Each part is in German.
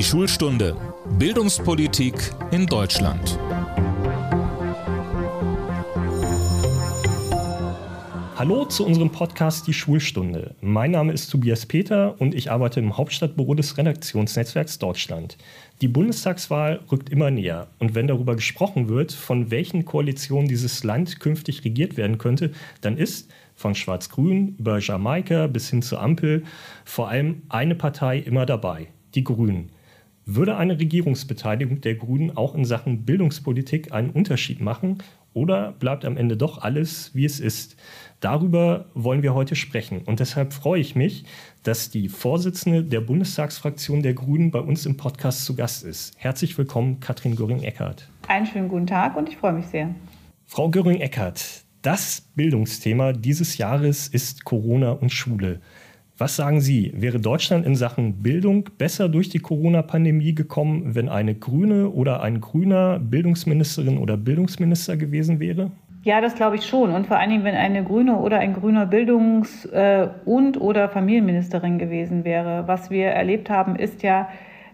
Die Schulstunde Bildungspolitik in Deutschland. Hallo zu unserem Podcast Die Schulstunde. Mein Name ist Tobias Peter und ich arbeite im Hauptstadtbüro des Redaktionsnetzwerks Deutschland. Die Bundestagswahl rückt immer näher und wenn darüber gesprochen wird, von welchen Koalitionen dieses Land künftig regiert werden könnte, dann ist von Schwarz-Grün über Jamaika bis hin zur Ampel vor allem eine Partei immer dabei, die Grünen. Würde eine Regierungsbeteiligung der Grünen auch in Sachen Bildungspolitik einen Unterschied machen oder bleibt am Ende doch alles, wie es ist? Darüber wollen wir heute sprechen. Und deshalb freue ich mich, dass die Vorsitzende der Bundestagsfraktion der Grünen bei uns im Podcast zu Gast ist. Herzlich willkommen, Katrin Göring-Eckardt. Einen schönen guten Tag und ich freue mich sehr. Frau Göring-Eckardt, das Bildungsthema dieses Jahres ist Corona und Schule. Was sagen Sie, wäre Deutschland in Sachen Bildung besser durch die Corona-Pandemie gekommen, wenn eine Grüne oder ein Grüner Bildungsministerin oder Bildungsminister gewesen wäre? Ja, das glaube ich schon. Und vor allen Dingen, wenn eine Grüne oder ein grüner Bildungs- äh, und oder Familienministerin gewesen wäre. Was wir erlebt haben, ist ja,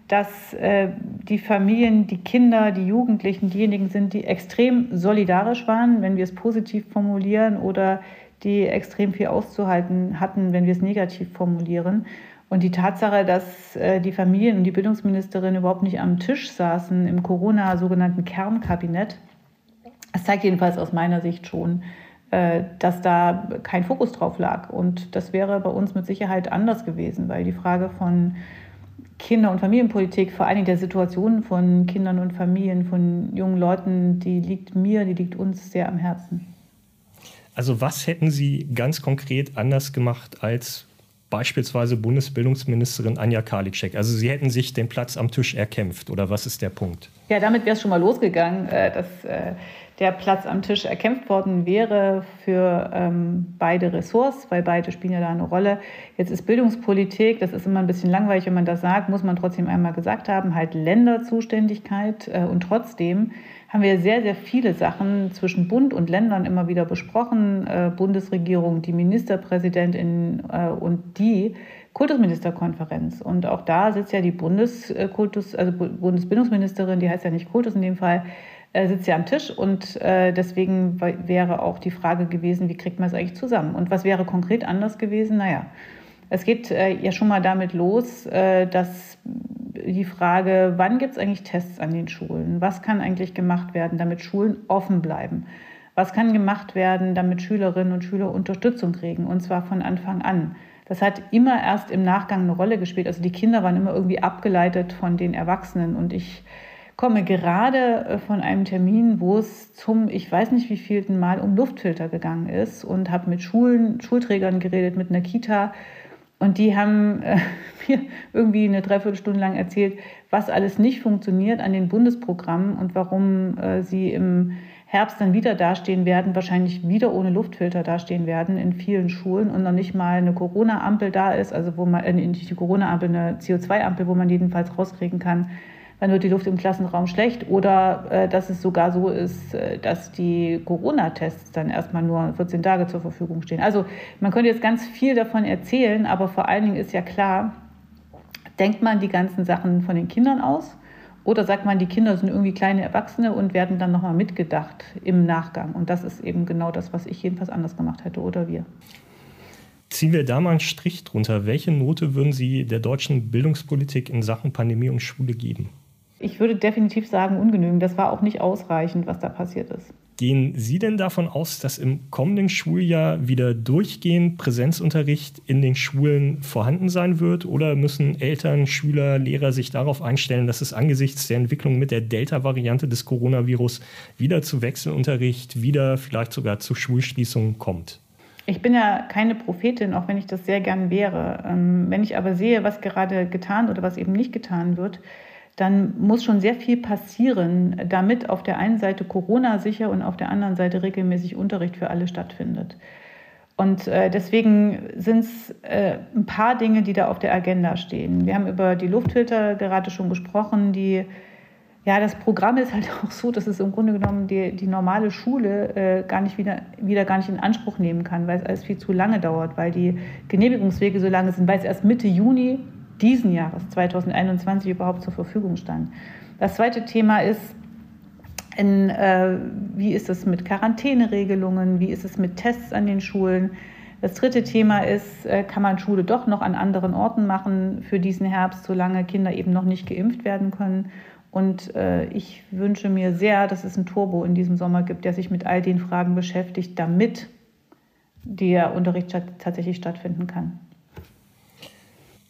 dass äh, die Familien, die Kinder, die Jugendlichen diejenigen sind, die extrem solidarisch waren, wenn wir es positiv formulieren, oder die extrem viel auszuhalten hatten, wenn wir es negativ formulieren. Und die Tatsache, dass äh, die Familien und die Bildungsministerin überhaupt nicht am Tisch saßen im Corona-sogenannten Kernkabinett, das zeigt jedenfalls aus meiner Sicht schon, äh, dass da kein Fokus drauf lag. Und das wäre bei uns mit Sicherheit anders gewesen, weil die Frage von Kinder- und Familienpolitik, vor allen Dingen der Situation von Kindern und Familien, von jungen Leuten, die liegt mir, die liegt uns sehr am Herzen. Also was hätten Sie ganz konkret anders gemacht als beispielsweise Bundesbildungsministerin Anja Karliczek? Also Sie hätten sich den Platz am Tisch erkämpft oder was ist der Punkt? Ja, damit wäre es schon mal losgegangen, äh, dass äh, der Platz am Tisch erkämpft worden wäre für ähm, beide Ressorts, weil beide spielen ja da eine Rolle. Jetzt ist Bildungspolitik, das ist immer ein bisschen langweilig, wenn man das sagt, muss man trotzdem einmal gesagt haben, halt Länderzuständigkeit äh, und trotzdem haben wir sehr, sehr viele Sachen zwischen Bund und Ländern immer wieder besprochen. Äh, Bundesregierung, die Ministerpräsidentin äh, und die Kultusministerkonferenz. Und auch da sitzt ja die Bundeskultus, also Bundesbildungsministerin, die heißt ja nicht Kultus in dem Fall, äh, sitzt ja am Tisch und deswegen wäre auch die Frage gewesen, wie kriegt man es eigentlich zusammen? Und was wäre konkret anders gewesen? Naja, es geht ja schon mal damit los, dass die Frage, wann gibt es eigentlich Tests an den Schulen? Was kann eigentlich gemacht werden, damit Schulen offen bleiben? Was kann gemacht werden, damit Schülerinnen und Schüler Unterstützung kriegen, und zwar von Anfang an? Das hat immer erst im Nachgang eine Rolle gespielt. Also die Kinder waren immer irgendwie abgeleitet von den Erwachsenen. Und ich komme gerade äh, von einem Termin, wo es zum, ich weiß nicht wie vielten Mal um Luftfilter gegangen ist und habe mit Schulen, Schulträgern geredet, mit einer Kita und die haben äh, mir irgendwie eine Dreiviertelstunde lang erzählt, was alles nicht funktioniert an den Bundesprogrammen und warum äh, sie im Herbst dann wieder dastehen werden, wahrscheinlich wieder ohne Luftfilter dastehen werden in vielen Schulen und noch nicht mal eine Corona-Ampel da ist, also wo man, äh, nicht die Corona-Ampel, eine CO2-Ampel, wo man jedenfalls rauskriegen kann, wann wird die Luft im Klassenraum schlecht oder äh, dass es sogar so ist, äh, dass die Corona-Tests dann erstmal nur 14 Tage zur Verfügung stehen. Also man könnte jetzt ganz viel davon erzählen, aber vor allen Dingen ist ja klar, denkt man die ganzen Sachen von den Kindern aus oder sagt man, die Kinder sind irgendwie kleine Erwachsene und werden dann nochmal mitgedacht im Nachgang. Und das ist eben genau das, was ich jedenfalls anders gemacht hätte oder wir. Ziehen wir da mal einen Strich drunter. Welche Note würden Sie der deutschen Bildungspolitik in Sachen Pandemie und Schule geben? Ich würde definitiv sagen, ungenügend. Das war auch nicht ausreichend, was da passiert ist. Gehen Sie denn davon aus, dass im kommenden Schuljahr wieder durchgehend Präsenzunterricht in den Schulen vorhanden sein wird? Oder müssen Eltern, Schüler, Lehrer sich darauf einstellen, dass es angesichts der Entwicklung mit der Delta-Variante des Coronavirus wieder zu Wechselunterricht, wieder vielleicht sogar zu Schulschließungen kommt? Ich bin ja keine Prophetin, auch wenn ich das sehr gern wäre. Ähm, wenn ich aber sehe, was gerade getan oder was eben nicht getan wird, dann muss schon sehr viel passieren, damit auf der einen Seite Corona sicher und auf der anderen Seite regelmäßig Unterricht für alle stattfindet. Und äh, deswegen sind es äh, ein paar Dinge, die da auf der Agenda stehen. Wir haben über die Luftfilter gerade schon gesprochen. Die, ja, das Programm ist halt auch so, dass es im Grunde genommen die, die normale Schule äh, gar nicht wieder, wieder gar nicht in Anspruch nehmen kann, weil es alles viel zu lange dauert, weil die Genehmigungswege so lange sind, weil es erst Mitte Juni diesen Jahres 2021 überhaupt zur Verfügung stand. Das zweite Thema ist, in, äh, wie ist es mit Quarantäneregelungen, wie ist es mit Tests an den Schulen. Das dritte Thema ist, äh, kann man Schule doch noch an anderen Orten machen für diesen Herbst, solange Kinder eben noch nicht geimpft werden können. Und äh, ich wünsche mir sehr, dass es ein Turbo in diesem Sommer gibt, der sich mit all den Fragen beschäftigt, damit der Unterricht tatsächlich stattfinden kann.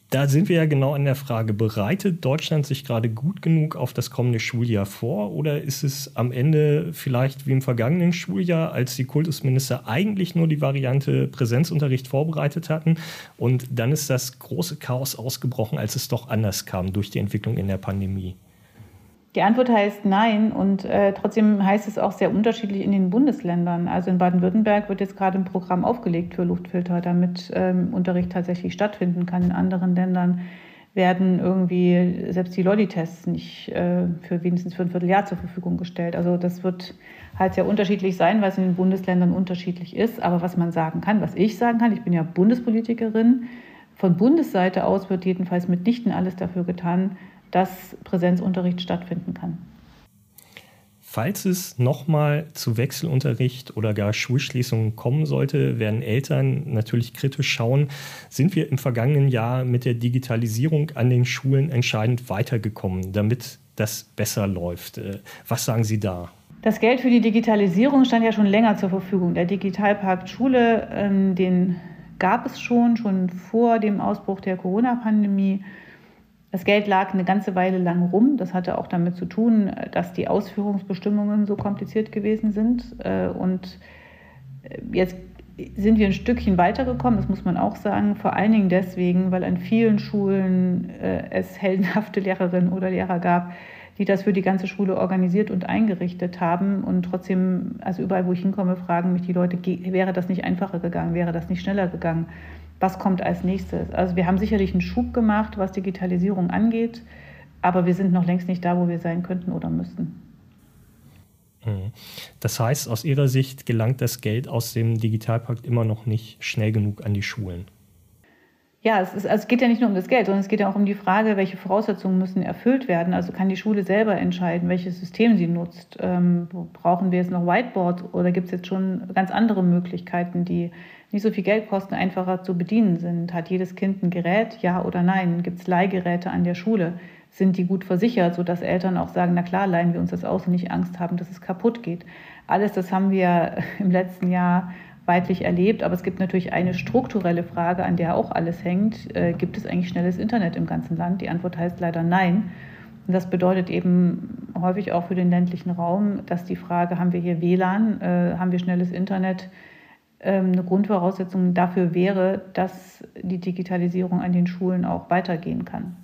Da sind wir ja genau an der Frage, bereitet Deutschland sich gerade gut genug auf das kommende Schuljahr vor oder ist es am Ende vielleicht wie im vergangenen Schuljahr, als die Kultusminister eigentlich nur die Variante Präsenzunterricht vorbereitet hatten und dann ist das große Chaos ausgebrochen, als es doch anders kam durch die Entwicklung in der Pandemie? Die Antwort heißt nein und äh, trotzdem heißt es auch sehr unterschiedlich in den Bundesländern. Also in Baden-Württemberg wird jetzt gerade ein Programm aufgelegt für Luftfilter, damit ähm, Unterricht tatsächlich stattfinden kann. In anderen Ländern werden irgendwie selbst die Lolli-Tests nicht äh, für wenigstens für ein Vierteljahr zur Verfügung gestellt. Also das wird halt sehr unterschiedlich sein, was in den Bundesländern unterschiedlich ist. Aber was man sagen kann, was ich sagen kann, ich bin ja Bundespolitikerin, von Bundesseite aus wird jedenfalls mitnichten alles dafür getan, dass Präsenzunterricht stattfinden kann. Falls es nochmal zu Wechselunterricht oder gar Schulschließungen kommen sollte, werden Eltern natürlich kritisch schauen, sind wir im vergangenen Jahr mit der Digitalisierung an den Schulen entscheidend weitergekommen, damit das besser läuft. Äh, was sagen Sie da? Das Geld für die Digitalisierung stand ja schon länger zur Verfügung. Der Digitalpakt Schule, ähm, den gab es schon, schon vor dem Ausbruch der Corona-Pandemie. Das Geld lag eine ganze Weile lang rum. Das hatte auch damit zu tun, dass die Ausführungsbestimmungen so kompliziert gewesen sind. Äh, und äh, jetzt sind wir ein Stückchen weitergekommen, das muss man auch sagen. Vor allen Dingen deswegen, weil an vielen Schulen äh, es heldenhafte Lehrerinnen oder Lehrer gab, die das für die ganze Schule organisiert und eingerichtet haben. Und trotzdem, also überall, wo ich hinkomme, fragen mich die Leute, wäre das nicht einfacher gegangen, wäre das nicht schneller gegangen? Was kommt als nächstes. Also wir haben sicherlich einen Schub gemacht, was Digitalisierung angeht, aber wir sind noch längst nicht da, wo wir sein könnten oder müssten. Mhm. Das heißt, aus Ihrer Sicht gelangt das Geld aus dem Digitalpakt immer noch nicht schnell genug an die Schulen. Ja, es, ist, also es geht ja nicht nur um das Geld, sondern es geht ja auch um die Frage, welche Voraussetzungen müssen erfüllt werden. Also kann die Schule selber entscheiden, welches System sie nutzt. Ähm, brauchen wir jetzt noch Whiteboard oder gibt es jetzt schon ganz andere Möglichkeiten, die nicht so viel Geld kosten, einfacher zu bedienen sind. Hat jedes Kind ein Gerät, ja oder nein? Gibt es Leihgeräte an der Schule? Sind die gut versichert, sodass Eltern auch sagen, na klar, leihen wir uns das aus und nicht Angst haben, dass es kaputt geht? Alles das haben wir im letzten Jahr weitlich erlebt, aber es gibt natürlich eine strukturelle Frage, an der auch alles hängt. Äh, gibt es eigentlich schnelles Internet im ganzen Land? Die Antwort heißt leider nein. Und das bedeutet eben häufig auch für den ländlichen Raum, dass die Frage, haben wir hier WLAN, äh, haben wir schnelles Internet, ähm, eine Grundvoraussetzung dafür wäre, dass die Digitalisierung an den Schulen auch weitergehen kann.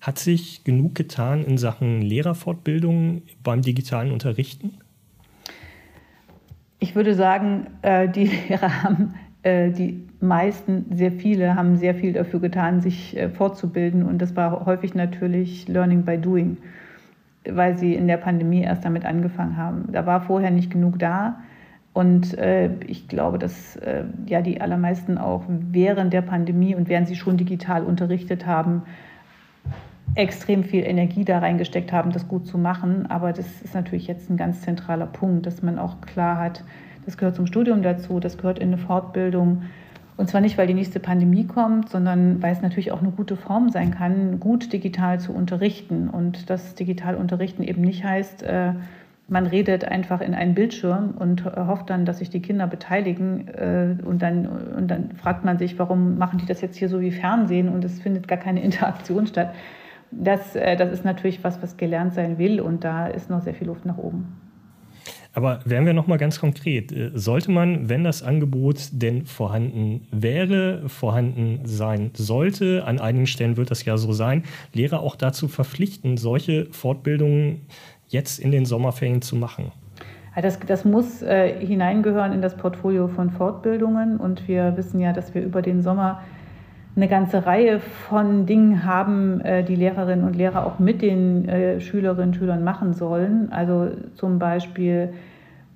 Hat sich genug getan in Sachen Lehrerfortbildung beim digitalen Unterrichten? Ich würde sagen, äh, die Lehrer haben, äh, die meisten, sehr viele, haben sehr viel dafür getan, sich äh, fortzubilden. Und das war häufig natürlich Learning by Doing, weil sie in der Pandemie erst damit angefangen haben. Da war vorher nicht genug da. Und ich glaube, dass ja die allermeisten auch während der Pandemie und während sie schon digital unterrichtet haben, extrem viel Energie da reingesteckt haben, das gut zu machen. Aber das ist natürlich jetzt ein ganz zentraler Punkt, dass man auch klar hat, das gehört zum Studium dazu, das gehört in eine Fortbildung. Und zwar nicht, weil die nächste Pandemie kommt, sondern weil es natürlich auch eine gute Form sein kann, gut digital zu unterrichten. Und das digital unterrichten eben nicht heißt, äh, man redet einfach in einen Bildschirm und hofft dann, dass sich die Kinder beteiligen. Äh, und, dann, und dann fragt man sich, warum machen die das jetzt hier so wie Fernsehen und es findet gar keine Interaktion statt. Das, äh, das ist natürlich was, was gelernt sein will und da ist noch sehr viel Luft nach oben. Aber wären wir noch mal ganz konkret, äh, sollte man, wenn das Angebot denn vorhanden wäre, vorhanden sein sollte, an einigen Stellen wird das ja so sein, Lehrer auch dazu verpflichten, solche Fortbildungen jetzt in den Sommerferien zu machen? Das, das muss äh, hineingehören in das Portfolio von Fortbildungen. Und wir wissen ja, dass wir über den Sommer eine ganze Reihe von Dingen haben, äh, die Lehrerinnen und Lehrer auch mit den äh, Schülerinnen und Schülern machen sollen. Also zum Beispiel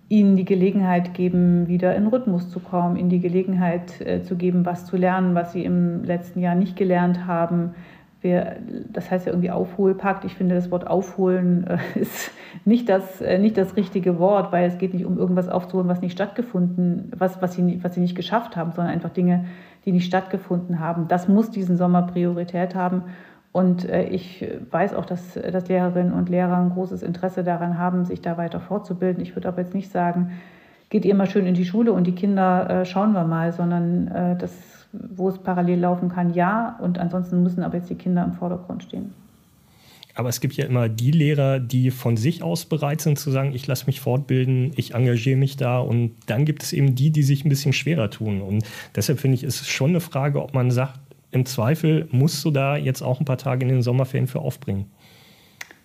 ihnen die Gelegenheit geben, wieder in Rhythmus zu kommen, ihnen die Gelegenheit äh, zu geben, was zu lernen, was sie im letzten Jahr nicht gelernt haben. Wir, das heißt ja irgendwie Aufholpakt. Ich finde, das Wort aufholen ist nicht das, nicht das richtige Wort, weil es geht nicht um irgendwas aufzuholen, was nicht stattgefunden, was, was, sie, was sie nicht geschafft haben, sondern einfach Dinge, die nicht stattgefunden haben. Das muss diesen Sommer Priorität haben. Und äh, ich weiß auch, dass, dass Lehrerinnen und Lehrer ein großes Interesse daran haben, sich da weiter fortzubilden. Ich würde aber jetzt nicht sagen, geht ihr mal schön in die Schule und die Kinder äh, schauen wir mal, sondern äh, das, wo es parallel laufen kann, ja. Und ansonsten müssen aber jetzt die Kinder im Vordergrund stehen. Aber es gibt ja immer die Lehrer, die von sich aus bereit sind zu sagen, ich lasse mich fortbilden, ich engagiere mich da. Und dann gibt es eben die, die sich ein bisschen schwerer tun. Und deshalb finde ich, ist es schon eine Frage, ob man sagt, im Zweifel musst du da jetzt auch ein paar Tage in den Sommerferien für aufbringen.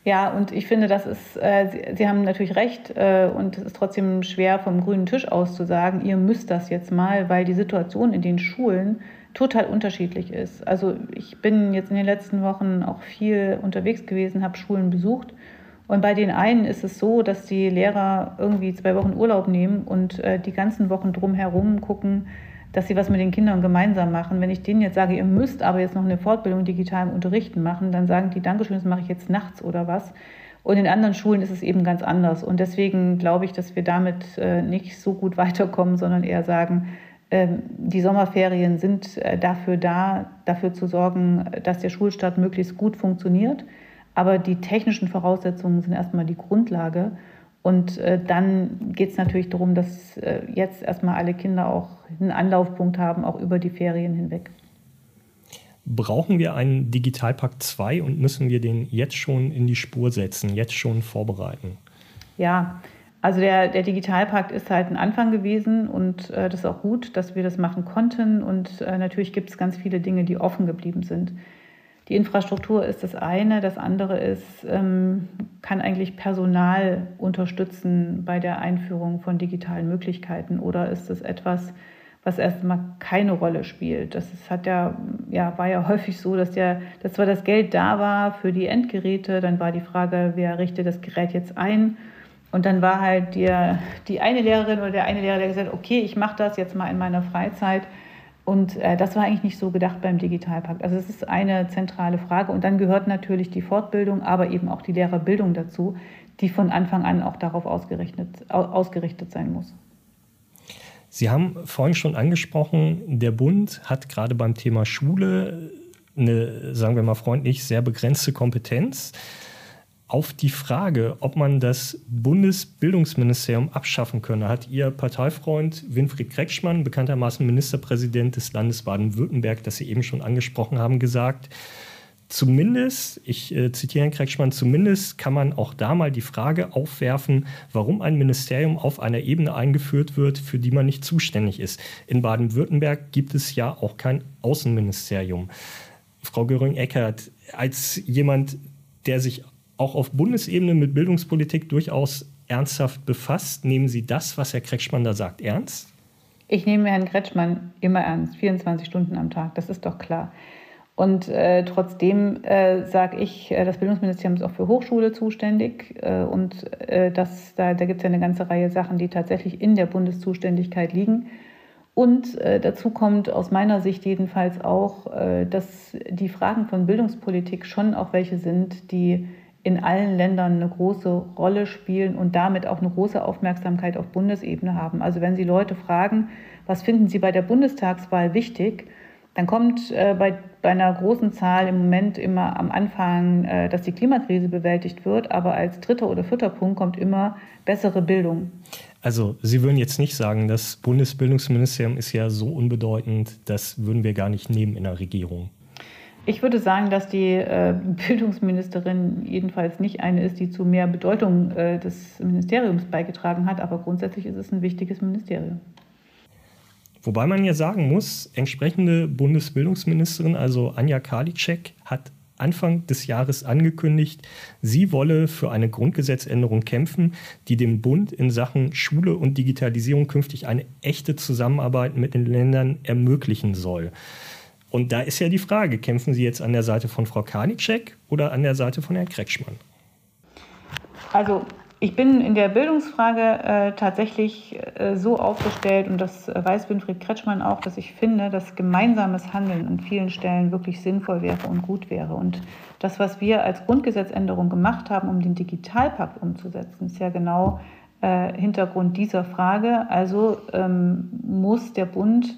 Ja, und ich finde, das ist, äh, Sie, Sie, haben natürlich recht äh, und es ist trotzdem schwer vom grünen Tisch aus zu sagen, ihr müsst das jetzt mal, weil die Situation in den Schulen total unterschiedlich ist. Also ich bin jetzt in den letzten Wochen auch viel unterwegs gewesen, habe Schulen besucht und bei den einen ist es so, dass die Lehrer irgendwie zwei Wochen Urlaub nehmen und äh, die ganzen Wochen drumherum gucken, dass sie was mit den Kindern gemeinsam machen. Wenn ich denen jetzt sage, ihr müsst aber jetzt noch eine Fortbildung digital im Unterrichten machen, dann sagen die, Dankeschön, das mache ich jetzt nachts oder was. Und in anderen Schulen ist es eben ganz anders. Und deswegen glaube ich, dass wir damit äh, nicht so gut weiterkommen, sondern eher sagen, die Sommerferien sind äh, dafür da, dafür zu sorgen, dass der Schulstart möglichst gut funktioniert. Aber die technischen Voraussetzungen sind erstmal die Grundlage. Und äh, dann geht es natürlich darum, dass äh, jetzt erstmal alle Kinder auch einen Anlaufpunkt haben, auch über die Ferien hinweg. Brauchen wir einen Digitalpakt 2 und müssen wir den jetzt schon in die Spur setzen, jetzt schon vorbereiten? Ja, also der, der Digitalpakt ist halt ein Anfang gewesen und äh, das ist auch gut, dass wir das machen konnten. Und äh, natürlich gibt es ganz viele Dinge, die offen geblieben sind. Die Infrastruktur ist das eine, das andere ist, ähm, kann eigentlich Personal unterstützen bei der Einführung von digitalen Möglichkeiten oder ist es etwas, was erstmal keine Rolle spielt. Das ist, hat ja, ja, war ja häufig so, dass, der, dass zwar das Geld da war für die Endgeräte, dann war die Frage, wer richtet das Gerät jetzt ein? Und dann war halt die, die eine Lehrerin oder der eine Lehrer, der gesagt hat, okay, ich mache das jetzt mal in meiner Freizeit. Und äh, das war eigentlich nicht so gedacht beim Digitalpakt. Also es ist eine zentrale Frage. Und dann gehört natürlich die Fortbildung, aber eben auch die Lehrerbildung dazu, die von Anfang an auch darauf ausgerichtet, ausgerichtet sein muss. Sie haben vorhin schon angesprochen, der Bund hat gerade beim Thema Schule eine, sagen wir mal freundlich, sehr begrenzte Kompetenz auf die Frage, ob man das Bundesbildungsministerium abschaffen könne, hat Ihr Parteifreund Winfried Kretschmann, bekanntermaßen Ministerpräsident des Landes Baden-Württemberg, das Sie eben schon angesprochen haben, gesagt, zumindest, ich äh, zitiere Herrn Kretschmann, zumindest kann man auch da mal die Frage aufwerfen, warum ein Ministerium auf einer Ebene eingeführt wird, für die man nicht zuständig ist. In Baden-Württemberg gibt es ja auch kein Außenministerium. Frau Göring-Eckert, als jemand, der sich auch auf Bundesebene mit Bildungspolitik durchaus ernsthaft befasst. Nehmen Sie das, was Herr Kretschmann da sagt, ernst? Ich nehme Herrn Kretschmann immer ernst, 24 Stunden am Tag, das ist doch klar. Und äh, trotzdem äh, sage ich, äh, das Bildungsministerium ist auch für Hochschule zuständig. Äh, und äh, das, da, da gibt es ja eine ganze Reihe Sachen, die tatsächlich in der Bundeszuständigkeit liegen. Und äh, dazu kommt aus meiner Sicht jedenfalls auch, dass die Fragen von Bildungspolitik schon auch welche sind, die in allen Ländern eine große Rolle spielen und damit auch eine große Aufmerksamkeit auf Bundesebene haben. Also wenn Sie Leute fragen, was finden Sie bei der Bundestagswahl wichtig, dann kommt äh, bei, bei einer großen Zahl im Moment immer am Anfang, äh, dass die Klimakrise bewältigt wird, aber als dritter oder vierter Punkt kommt immer bessere Bildung. Also Sie würden jetzt nicht sagen, das Bundesbildungsministerium ist ja so unbedeutend, das würden wir gar nicht nehmen in der Regierung. Ich würde sagen, dass die äh, Bildungsministerin jedenfalls nicht eine ist, die zu mehr Bedeutung äh, des Ministeriums beigetragen hat, aber grundsätzlich ist es ein wichtiges Ministerium. Wobei man ja sagen muss, entsprechende Bundesbildungsministerin, also Anja Karliczek, hat Anfang des Jahres angekündigt, sie wolle für eine Grundgesetzänderung kämpfen, die dem Bund in Sachen Schule und Digitalisierung künftig eine echte Zusammenarbeit mit den Ländern ermöglichen soll. Und da ist ja die Frage, kämpfen Sie jetzt an der Seite von Frau Karniczek oder an der Seite von Herrn Kretschmann? Also Ich bin in der Bildungsfrage äh, tatsächlich äh, so aufgestellt, und das weiß Winfried Kretschmann auch, dass ich finde, dass gemeinsames Handeln an vielen Stellen wirklich sinnvoll wäre und gut wäre. Und das, was wir als Grundgesetzänderung gemacht haben, um den Digitalpakt umzusetzen, ist ja genau äh, Hintergrund dieser Frage. Also ähm, muss der Bund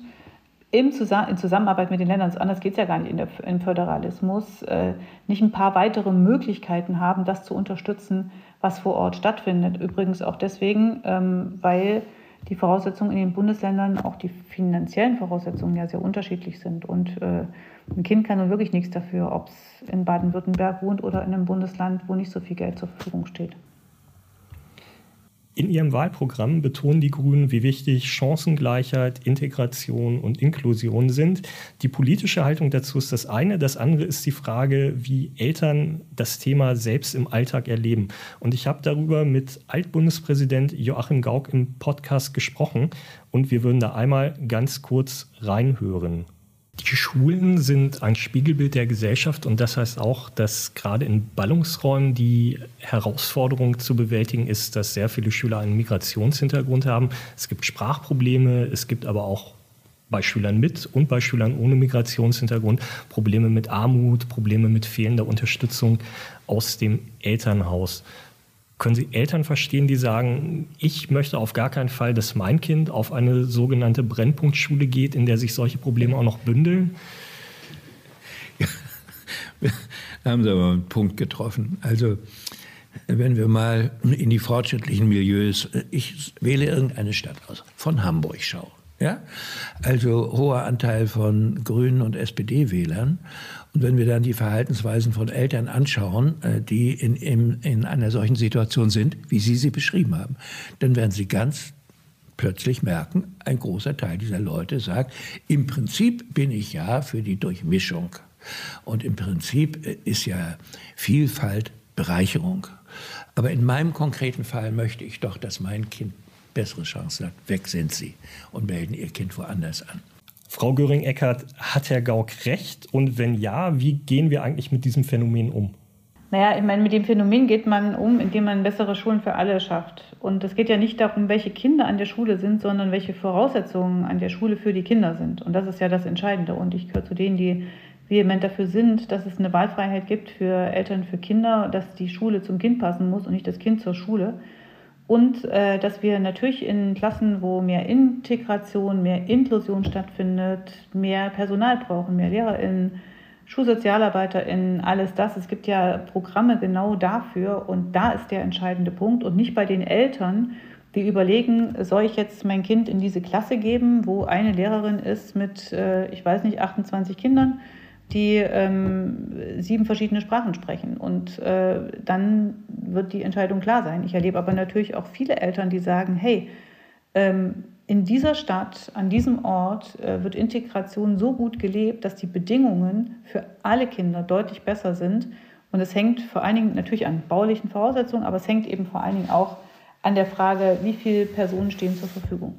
im Zusammen in Zusammenarbeit mit den Ländern, anders geht es ja gar nicht in der, im Föderalismus, äh, nicht ein paar weitere Möglichkeiten haben, das zu unterstützen, was vor Ort stattfindet. Übrigens auch deswegen, ähm, weil die Voraussetzungen in den Bundesländern, auch die finanziellen Voraussetzungen ja sehr unterschiedlich sind. Und äh, ein Kind kann nun wirklich nichts dafür, ob es in Baden-Württemberg wohnt oder in einem Bundesland, wo nicht so viel Geld zur Verfügung steht. In ihrem Wahlprogramm betonen die Grünen, wie wichtig Chancengleichheit, Integration und Inklusion sind. Die politische Haltung dazu ist das eine. Das andere ist die Frage, wie Eltern das Thema selbst im Alltag erleben. Und ich habe darüber mit Altbundespräsident Joachim Gauck im Podcast gesprochen und wir würden da einmal ganz kurz reinhören. Die Schulen sind ein Spiegelbild der Gesellschaft und das heißt auch, dass gerade in Ballungsräumen die Herausforderung zu bewältigen ist, dass sehr viele Schüler einen Migrationshintergrund haben. Es gibt Sprachprobleme, es gibt aber auch bei Schülern mit und bei Schülern ohne Migrationshintergrund Probleme mit Armut, Probleme mit fehlender Unterstützung aus dem Elternhaus. Können Sie Eltern verstehen, die sagen, ich möchte auf gar keinen Fall, dass mein Kind auf eine sogenannte Brennpunktschule geht, in der sich solche Probleme auch noch bündeln? Ja, da haben Sie aber einen Punkt getroffen. Also, wenn wir mal in die fortschrittlichen Milieus, ich wähle irgendeine Stadt aus, von Hamburg schaue. Ja? Also hoher Anteil von Grünen und SPD-Wählern. Und wenn wir dann die Verhaltensweisen von Eltern anschauen, äh, die in, in, in einer solchen Situation sind, wie Sie sie beschrieben haben, dann werden Sie ganz plötzlich merken, ein großer Teil dieser Leute sagt, im Prinzip bin ich ja für die Durchmischung. Und im Prinzip äh, ist ja Vielfalt Bereicherung. Aber in meinem konkreten Fall möchte ich doch, dass mein Kind bessere Chancen hat. Weg sind sie und melden ihr Kind woanders an. Frau Göring-Eckardt, hat Herr Gauck recht? Und wenn ja, wie gehen wir eigentlich mit diesem Phänomen um? Naja, ich meine, mit dem Phänomen geht man um, indem man bessere Schulen für alle schafft. Und es geht ja nicht darum, welche Kinder an der Schule sind, sondern welche Voraussetzungen an der Schule für die Kinder sind. Und das ist ja das Entscheidende. Und ich gehöre zu denen, die vehement dafür sind, dass es eine Wahlfreiheit gibt für Eltern, für Kinder, dass die Schule zum Kind passen muss und nicht das Kind zur Schule. Und äh, dass wir natürlich in Klassen, wo mehr Integration, mehr Inklusion stattfindet, mehr Personal brauchen, mehr LehrerInnen, SchulsozialarbeiterInnen, alles das. Es gibt ja Programme genau dafür und da ist der entscheidende Punkt und nicht bei den Eltern, die überlegen, soll ich jetzt mein Kind in diese Klasse geben, wo eine Lehrerin ist mit, äh, ich weiß nicht, 28 Kindern die ähm, sieben verschiedene Sprachen sprechen. Und äh, dann wird die Entscheidung klar sein. Ich erlebe aber natürlich auch viele Eltern, die sagen, hey, ähm, in dieser Stadt, an diesem Ort äh, wird Integration so gut gelebt, dass die Bedingungen für alle Kinder deutlich besser sind. Und es hängt vor allen Dingen natürlich an baulichen Voraussetzungen, aber es hängt eben vor allen Dingen auch an der Frage, wie viele Personen stehen zur Verfügung.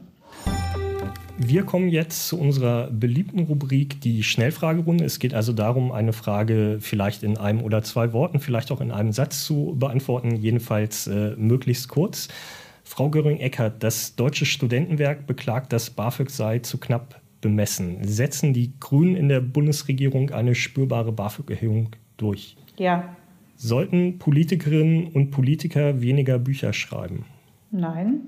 Wir kommen jetzt zu unserer beliebten Rubrik, die Schnellfragerunde. Es geht also darum, eine Frage vielleicht in einem oder zwei Worten, vielleicht auch in einem Satz zu beantworten, jedenfalls äh, möglichst kurz. Frau Göring-Eckert, das Deutsche Studentenwerk beklagt, dass BAföG sei zu knapp bemessen. Setzen die Grünen in der Bundesregierung eine spürbare BAföG-Erhöhung durch? Ja. Sollten Politikerinnen und Politiker weniger Bücher schreiben? Nein.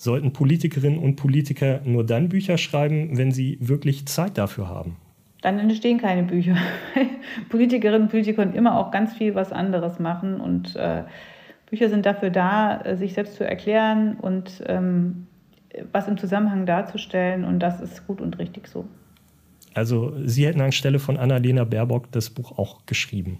Sollten Politikerinnen und Politiker nur dann Bücher schreiben, wenn sie wirklich Zeit dafür haben? Dann entstehen keine Bücher. Politikerinnen und Politiker können immer auch ganz viel was anderes machen und äh, Bücher sind dafür da, äh, sich selbst zu erklären und ähm, was im Zusammenhang darzustellen und das ist gut und richtig so. Also Sie hätten anstelle von Annalena Baerbock das Buch auch geschrieben.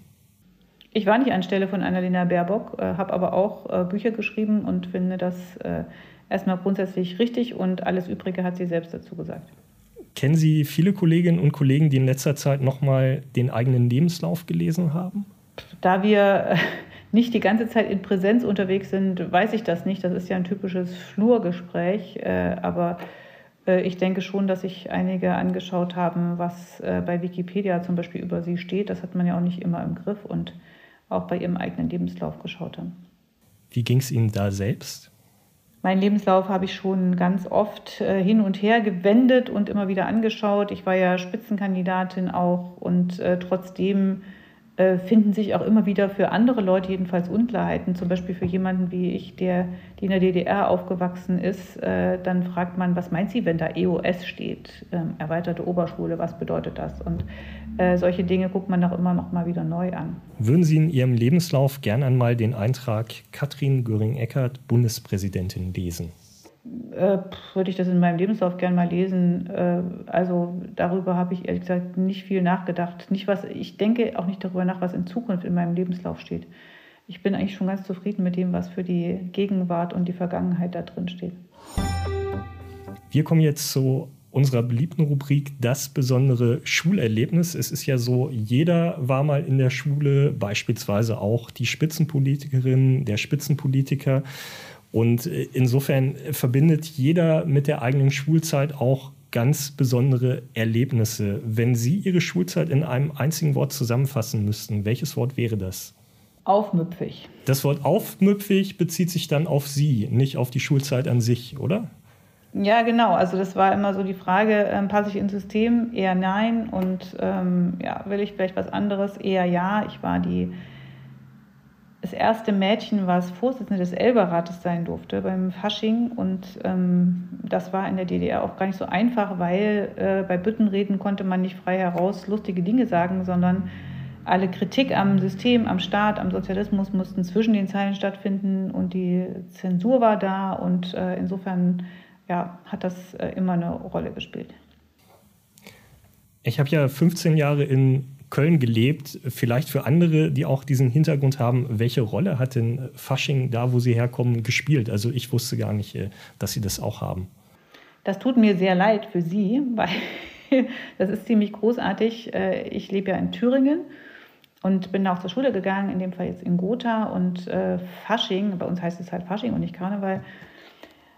Ich war nicht anstelle von Annalena Baerbock, äh, habe aber auch äh, Bücher geschrieben und finde das äh, erstmal grundsätzlich richtig und alles Übrige hat sie selbst dazu gesagt. Kennen Sie viele Kolleginnen und Kollegen, die in letzter Zeit nochmal den eigenen Lebenslauf gelesen haben? Da wir äh, nicht die ganze Zeit in Präsenz unterwegs sind, weiß ich das nicht. Das ist ja ein typisches Flurgespräch. Äh, aber äh, ich denke schon, dass sich einige angeschaut haben, was bei Wikipedia zum Beispiel über sie steht. Das hat man ja auch nicht immer im Griff und auch bei ihrem eigenen Lebenslauf geschaut haben. Wie ging es Ihnen da selbst? Mein Lebenslauf habe ich schon ganz oft äh, hin und her gewendet und immer wieder angeschaut. Ich war ja Spitzenkandidatin auch und äh, trotzdem finden sich auch immer wieder für andere Leute jedenfalls Unklarheiten. Zum Beispiel für jemanden wie ich, der die in der DDR aufgewachsen ist, äh, dann fragt man, was meint sie, wenn da EOS steht, ähm, erweiterte Oberschule, was bedeutet das? Und äh, solche Dinge guckt man auch immer noch mal wieder neu an. Würden Sie in Ihrem Lebenslauf gern einmal den Eintrag Katrin Göring-Eckardt, Bundespräsidentin, lesen? Äh, würde ich das in meinem Lebenslauf gerne mal lesen. Äh, also darüber habe ich ehrlich gesagt nicht viel nachgedacht. Nicht was, ich denke auch nicht darüber nach, was in Zukunft in meinem Lebenslauf steht. Ich bin eigentlich schon ganz zufrieden mit dem, was für die Gegenwart und die Vergangenheit da drin steht. Wir kommen jetzt zu unserer beliebten Rubrik Das besondere Schulerlebnis. Es ist ja so, jeder war mal in der Schule, beispielsweise auch die Spitzenpolitikerin, der Spitzenpolitiker. Und äh, insofern verbindet jeder mit der eigenen Schulzeit auch ganz besondere Erlebnisse. Wenn Sie Ihre Schulzeit in einem einzigen Wort zusammenfassen müssten, welches Wort wäre das? Aufmüpfig. Das Wort aufmüpfig bezieht sich dann auf Sie, nicht auf die Schulzeit an sich, oder? Ja, genau. Also das war immer so die Frage, ähm, passe ich ins System? Eher nein. Und ähm, ja, will ich vielleicht was anderes? Eher ja. Ich war die das erste Mädchen, was Vorsitzende des Elberrates sein durfte beim Fasching. Und ähm, das war in der DDR auch gar nicht so einfach, weil äh, bei Büttenreden konnte man nicht frei heraus lustige Dinge sagen, sondern alle Kritik am System, am Staat, am Sozialismus mussten zwischen den Zeilen stattfinden und die Zensur war da. Und äh, insofern ja, hat das äh, immer eine Rolle gespielt. Ich habe ja 15 Jahre in Köln gelebt. Vielleicht für andere, die auch diesen Hintergrund haben, welche Rolle hat denn Fasching da, wo Sie herkommen, gespielt? Also ich wusste gar nicht, äh, dass Sie das auch haben. Das tut mir sehr leid für Sie, weil das ist ziemlich großartig. Äh, ich lebe ja in Thüringen und bin auch zur Schule gegangen, in dem Fall jetzt in Gotha und äh, Fasching, bei uns heißt es halt Fasching und nicht Karneval,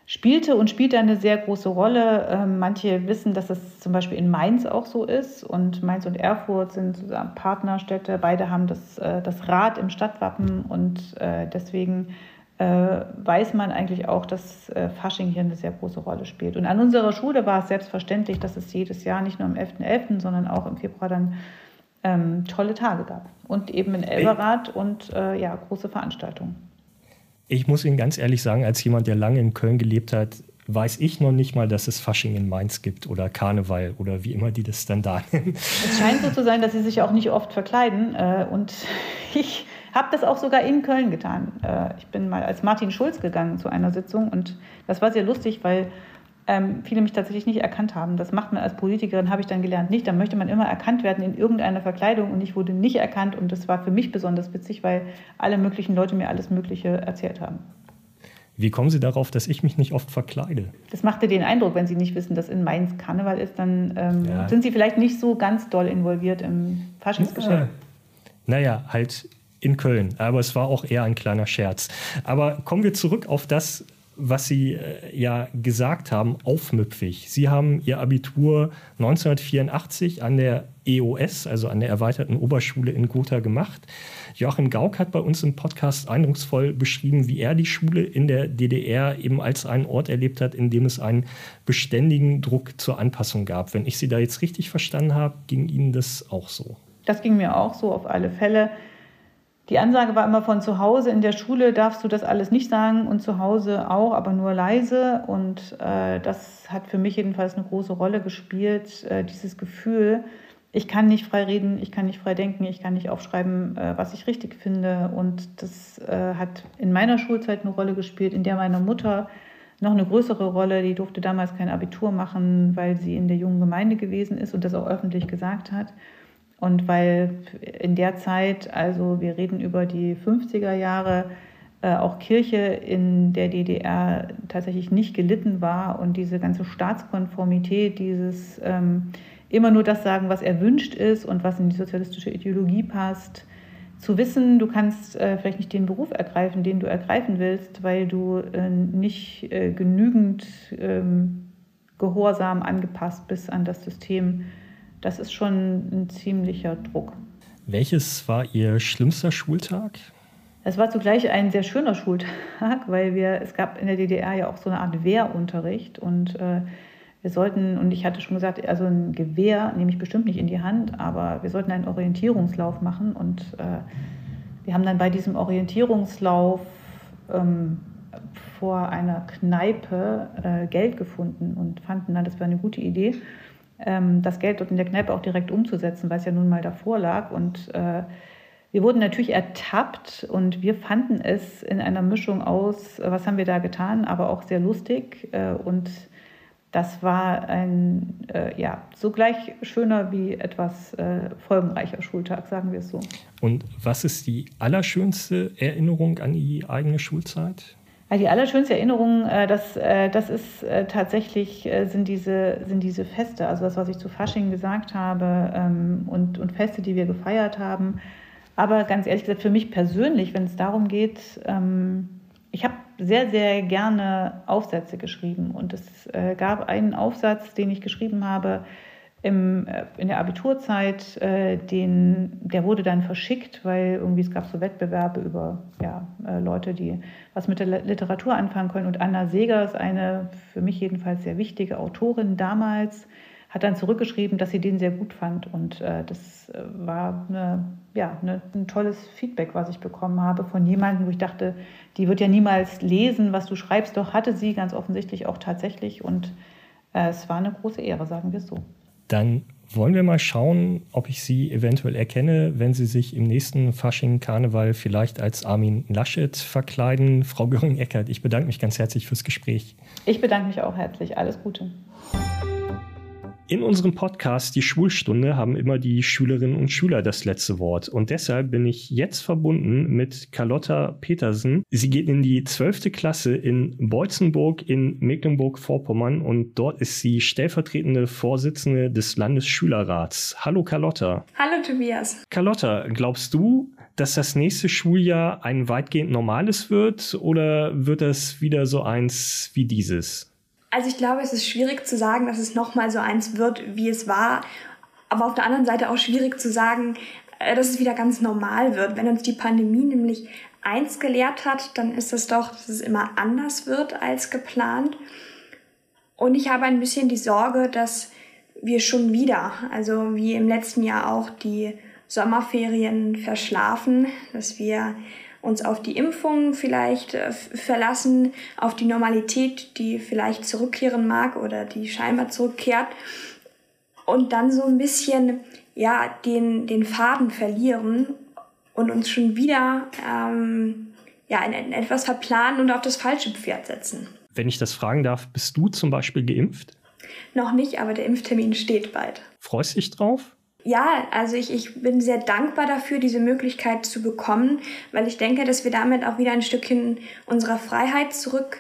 spielte und spielt eine sehr große Rolle. Ähm, manche wissen, dass es zum Beispiel in Mainz auch so ist und Mainz und Erfurt sind Partnerstädte. Beide haben das, äh, das Rad im Stadtwappen und äh, deswegen äh, weiß man eigentlich auch, dass Fasching hier eine sehr große Rolle spielt. Und an unserer Schule war es selbstverständlich, dass es jedes Jahr nicht nur am 11.11., .11., sondern auch im Februar dann ähm, tolle Tage gab. Und eben in Elberrath und äh, ja, große Veranstaltungen. Ich muss Ihnen ganz ehrlich sagen, als jemand, der lange in Köln gelebt hat, weiß ich noch nicht mal, dass es Fasching in Mainz gibt oder Karneval oder wie immer die das dann da nennen. Es scheint so zu sein, dass sie sich auch nicht oft verkleiden. Äh, und ich habe das auch sogar in Köln getan. Äh, ich bin mal als Martin Schulz gegangen zu einer Sitzung und das war sehr lustig, weil ähm, viele mich tatsächlich nicht erkannt haben. Das macht man als Politikerin, habe ich dann gelernt, nicht. Da möchte man immer erkannt werden in irgendeiner Verkleidung und ich wurde nicht erkannt und das war für mich besonders witzig, weil alle möglichen Leute mir alles Mögliche erzählt haben. Wie kommen Sie darauf, dass ich mich nicht oft verkleide? Das machte den Eindruck, wenn Sie nicht wissen, dass in Mainz Karneval ist, dann ähm, ja. sind Sie vielleicht nicht so ganz doll involviert im Faschingsgeschäft. Ja. Naja, halt in Köln. Aber es war auch eher ein kleiner Scherz. Aber kommen wir zurück auf das, was Sie äh, ja gesagt haben, aufmüpfig. Sie haben Ihr Abitur 1984 an der EOS, also an der erweiterten Oberschule in Gotha gemacht. Joachim Gauck hat bei uns im Podcast eindrucksvoll beschrieben, wie er die Schule in der DDR eben als einen Ort erlebt hat, in dem es einen beständigen Druck zur Anpassung gab. Wenn ich Sie da jetzt richtig verstanden habe, ging Ihnen das auch so? Das ging mir auch so auf alle Fälle. Die Ansage war immer von zu Hause, in der Schule darfst du das alles nicht sagen und zu Hause auch, aber nur leise. Und äh, das hat für mich jedenfalls eine große Rolle gespielt, äh, dieses Gefühl, ich kann nicht frei reden, ich kann nicht frei denken, ich kann nicht aufschreiben, äh, was ich richtig finde. Und das äh, hat in meiner Schulzeit eine Rolle gespielt, in der meine Mutter noch eine größere Rolle, die durfte damals kein Abitur machen, weil sie in der jungen Gemeinde gewesen ist und das auch öffentlich gesagt hat. Und weil in der Zeit, also wir reden über die 50er Jahre, äh, auch Kirche in der DDR tatsächlich nicht gelitten war und diese ganze Staatskonformität, dieses ähm, immer nur das sagen, was erwünscht ist und was in die sozialistische Ideologie passt, zu wissen, du kannst äh, vielleicht nicht den Beruf ergreifen, den du ergreifen willst, weil du äh, nicht äh, genügend ähm, gehorsam angepasst bist an das System das ist schon ein ziemlicher Druck. Welches war Ihr schlimmster Schultag? Es war zugleich ein sehr schöner Schultag, weil wir, es gab in der DDR ja auch so eine Art Wehrunterricht und äh, wir sollten, und ich hatte schon gesagt, also ein Gewehr nehme ich bestimmt nicht in die Hand, aber wir sollten einen Orientierungslauf machen und äh, wir haben dann bei diesem Orientierungslauf ähm, vor einer Kneipe äh, Geld gefunden und fanden dann, das war eine gute Idee, das Geld dort in der Kneipe auch direkt umzusetzen, weil es ja nun mal davor lag. Und äh, wir wurden natürlich ertappt und wir fanden es in einer Mischung aus, was haben wir da getan, aber auch sehr lustig äh, und das war ein, äh, ja, gleich schöner wie etwas folgenreicher Schultag, sagen wir es so. Und was ist die allerschönste Erinnerung an die eigene Schulzeit? Die allerschönste Erinnerung, äh, das, äh, das ist äh, tatsächlich, sind diese, sind diese Feste, also das, was ich zu Fasching gesagt habe ähm, und, und Feste, die wir gefeiert haben. Aber ganz ehrlich gesagt, für mich persönlich, wenn es darum geht, ähm, ich habe sehr, sehr gerne Aufsätze geschrieben. Und es äh, gab einen Aufsatz, den ich geschrieben habe im, äh, in der Abiturzeit, äh, den, der wurde dann verschickt, weil irgendwie es gab so Wettbewerbe über ja, äh, Leute, die was mit der Literatur anfangen können. Und Anna Seger ist eine für mich jedenfalls sehr wichtige Autorin damals, hat dann zurückgeschrieben, dass sie den sehr gut fand. Und äh, das äh, war eine, ja, eine, ein tolles Feedback, was ich bekommen habe von jemandem, wo ich dachte, die wird ja niemals lesen, was du schreibst. Doch hatte sie ganz offensichtlich auch tatsächlich. Und äh, es war eine große Ehre, sagen wir es so. Dann wollen wir mal schauen, ob ich Sie eventuell erkenne, wenn Sie sich im nächsten Fasching-Karneval vielleicht als Armin Laschet verkleiden. Frau Göring-Eckert, ich bedanke mich ganz herzlich fürs Gespräch. Ich bedanke mich auch herzlich. Alles Gute. In unserem Podcast Die Schulstunde haben immer die Schülerinnen und Schüler das letzte Wort. Und deshalb bin ich jetzt verbunden mit Carlotta Petersen. Sie geht in die 12. Klasse in Beutzenburg in Mecklenburg-Vorpommern und dort ist sie stellvertretende Vorsitzende des Landesschülerrats. Hallo Carlotta. Hallo Tobias. Carlotta, glaubst du, dass das nächste Schuljahr ein weitgehend normales wird oder wird das wieder so eins wie dieses? Also ich glaube, es ist schwierig zu sagen, dass es nochmal so eins wird, wie es war. Aber auf der anderen Seite auch schwierig zu sagen, äh, dass es wieder ganz normal wird. Wenn uns die Pandemie nämlich eins gelehrt hat, dann ist es doch, dass es immer anders wird als geplant. Und ich habe ein bisschen die Sorge, dass wir schon wieder, also wie im letzten Jahr auch, die Sommerferien verschlafen, dass wir uns auf die Impfung vielleicht äh, verlassen, auf die Normalität, die vielleicht zurückkehren mag oder die scheinbar zurückkehrt und dann so ein bisschen ja den den Faden verlieren und uns schon wieder ähm, ja in, in etwas verplanen und auf das falsche Pferd setzen. Wenn ich das fragen darf, bist du zum Beispiel geimpft? Noch nicht, aber der Impftermin steht bald. Freust du dich drauf? Ja, also ich, ich bin sehr dankbar dafür, diese Möglichkeit zu bekommen, weil ich denke, dass wir damit auch wieder ein Stückchen unserer Freiheit zurück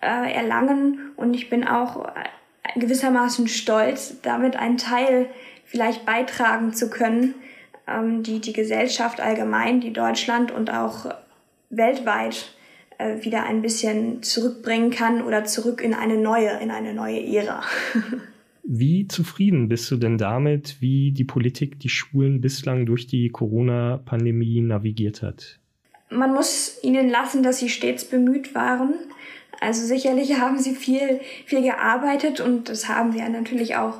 äh, erlangen. Und ich bin auch äh, gewissermaßen stolz, damit einen Teil vielleicht beitragen zu können, ähm, die die Gesellschaft allgemein, die Deutschland und auch weltweit äh, wieder ein bisschen zurückbringen kann oder zurück in eine neue, in eine neue Ära. Wie zufrieden bist du denn damit, wie die Politik die Schulen bislang durch die Corona-Pandemie navigiert hat? Man muss ihnen lassen, dass sie stets bemüht waren. Also sicherlich haben sie viel, viel gearbeitet und das haben wir natürlich auch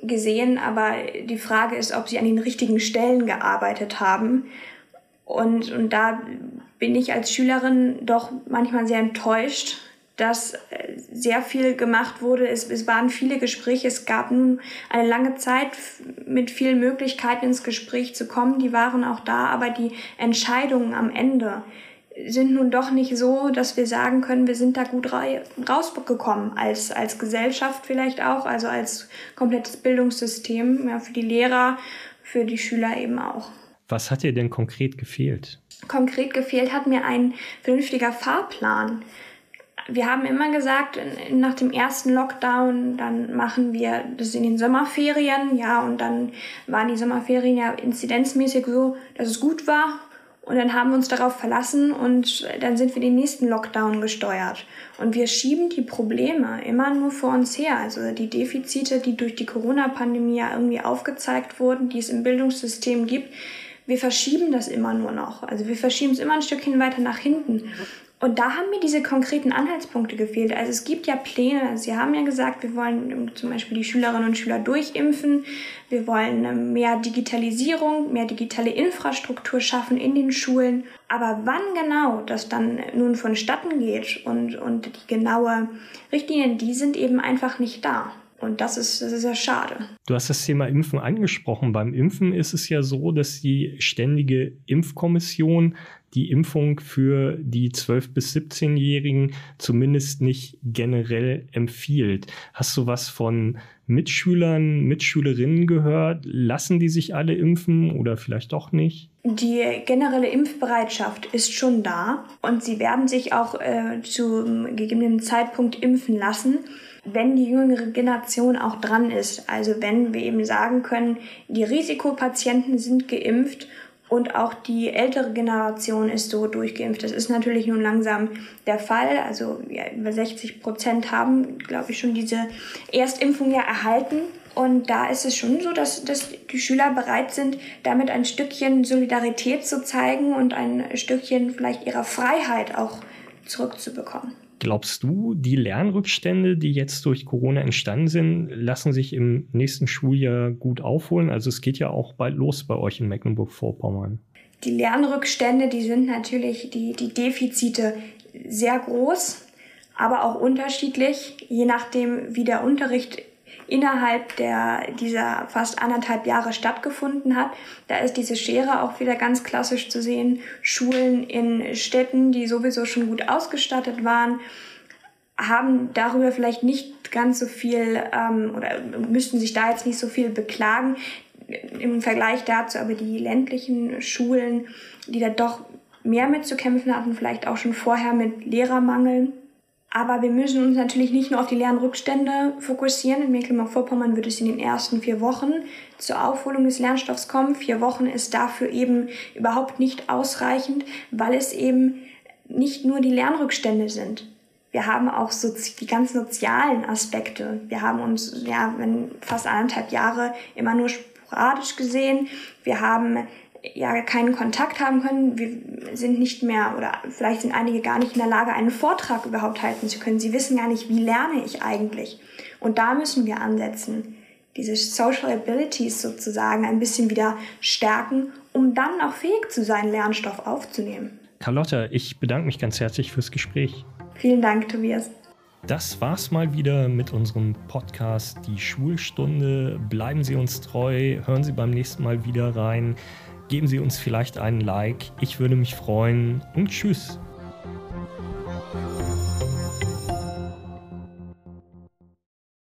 gesehen, aber die Frage ist, ob sie an den richtigen Stellen gearbeitet haben. Und, und da bin ich als Schülerin doch manchmal sehr enttäuscht, dass äh, sehr viel gemacht wurde. Es, es waren viele Gespräche. Es gab nun eine lange Zeit mit vielen Möglichkeiten ins Gespräch zu kommen. Die waren auch da, aber die Entscheidungen am Ende sind nun doch nicht so, dass wir sagen können, wir sind da gut rausgekommen als, als Gesellschaft vielleicht auch, also als komplettes Bildungssystem, ja, für die Lehrer, für die Schüler eben auch. Was hat dir denn konkret gefehlt? Konkret gefehlt hat mir ein vernünftiger Fahrplan wir haben immer gesagt, nach dem ersten Lockdown, dann machen wir das in den Sommerferien, ja, und dann waren die Sommerferien ja inzidenzmäßig so, dass es gut war. Und dann haben wir uns darauf verlassen und dann sind wir den nächsten Lockdown gesteuert. Und wir schieben die Probleme immer nur vor uns her. Also die Defizite, die durch die Corona-Pandemie ja irgendwie aufgezeigt wurden, die es im Bildungssystem gibt, wir verschieben das immer nur noch. Also wir verschieben es immer ein Stückchen weiter nach hinten. Und da haben mir diese konkreten Anhaltspunkte gefehlt. Also es gibt ja Pläne. Sie haben ja gesagt, wir wollen ähm, zum Beispiel die Schülerinnen und Schüler durchimpfen. Wir wollen ähm, mehr Digitalisierung, mehr digitale Infrastruktur schaffen in den Schulen. Aber wann genau das dann nun vonstatten geht und, und die genaue Richtlinien, die sind eben einfach nicht da. Und das ist, das ist sehr schade. Du hast das Thema Impfen angesprochen. Beim Impfen ist es ja so, dass die ständige Impfkommission die Impfung für die 12- bis 17-Jährigen zumindest nicht generell empfiehlt. Hast du was von Mitschülern, Mitschülerinnen gehört? Lassen die sich alle impfen oder vielleicht doch nicht? Die generelle Impfbereitschaft ist schon da und sie werden sich auch äh, zu gegebenen Zeitpunkt impfen lassen wenn die jüngere Generation auch dran ist. Also wenn wir eben sagen können, die Risikopatienten sind geimpft und auch die ältere Generation ist so durchgeimpft. Das ist natürlich nun langsam der Fall. Also ja, über 60 Prozent haben, glaube ich, schon diese Erstimpfung ja erhalten. Und da ist es schon so, dass, dass die Schüler bereit sind, damit ein Stückchen Solidarität zu zeigen und ein Stückchen vielleicht ihrer Freiheit auch zurückzubekommen. Glaubst du, die Lernrückstände, die jetzt durch Corona entstanden sind, lassen sich im nächsten Schuljahr gut aufholen? Also es geht ja auch bald los bei euch in Mecklenburg-Vorpommern. Die Lernrückstände, die sind natürlich, die, die Defizite sehr groß, aber auch unterschiedlich, je nachdem, wie der Unterricht innerhalb der, dieser fast anderthalb Jahre stattgefunden hat. Da ist diese Schere auch wieder ganz klassisch zu sehen. Schulen in Städten, die sowieso schon gut ausgestattet waren, haben darüber vielleicht nicht ganz so viel ähm, oder müssten sich da jetzt nicht so viel beklagen. Im Vergleich dazu aber die ländlichen Schulen, die da doch mehr mitzukämpfen hatten, vielleicht auch schon vorher mit Lehrermangel aber wir müssen uns natürlich nicht nur auf die Lernrückstände fokussieren. In Mecklenburg-Vorpommern wird es in den ersten vier Wochen zur Aufholung des Lernstoffs kommen. Vier Wochen ist dafür eben überhaupt nicht ausreichend, weil es eben nicht nur die Lernrückstände sind. Wir haben auch so die ganz sozialen Aspekte. Wir haben uns ja fast anderthalb Jahre immer nur sporadisch gesehen. Wir haben ja keinen Kontakt haben können. Wir sind nicht mehr oder vielleicht sind einige gar nicht in der Lage, einen Vortrag überhaupt halten zu können. Sie wissen gar nicht, wie lerne ich eigentlich. Und da müssen wir ansetzen, diese Social Abilities sozusagen ein bisschen wieder stärken, um dann auch fähig zu sein, Lernstoff aufzunehmen. Carlotta, ich bedanke mich ganz herzlich fürs Gespräch. Vielen Dank, Tobias. Das war's mal wieder mit unserem Podcast Die Schulstunde. Bleiben Sie uns treu, hören Sie beim nächsten Mal wieder rein. Geben Sie uns vielleicht einen Like. Ich würde mich freuen und tschüss.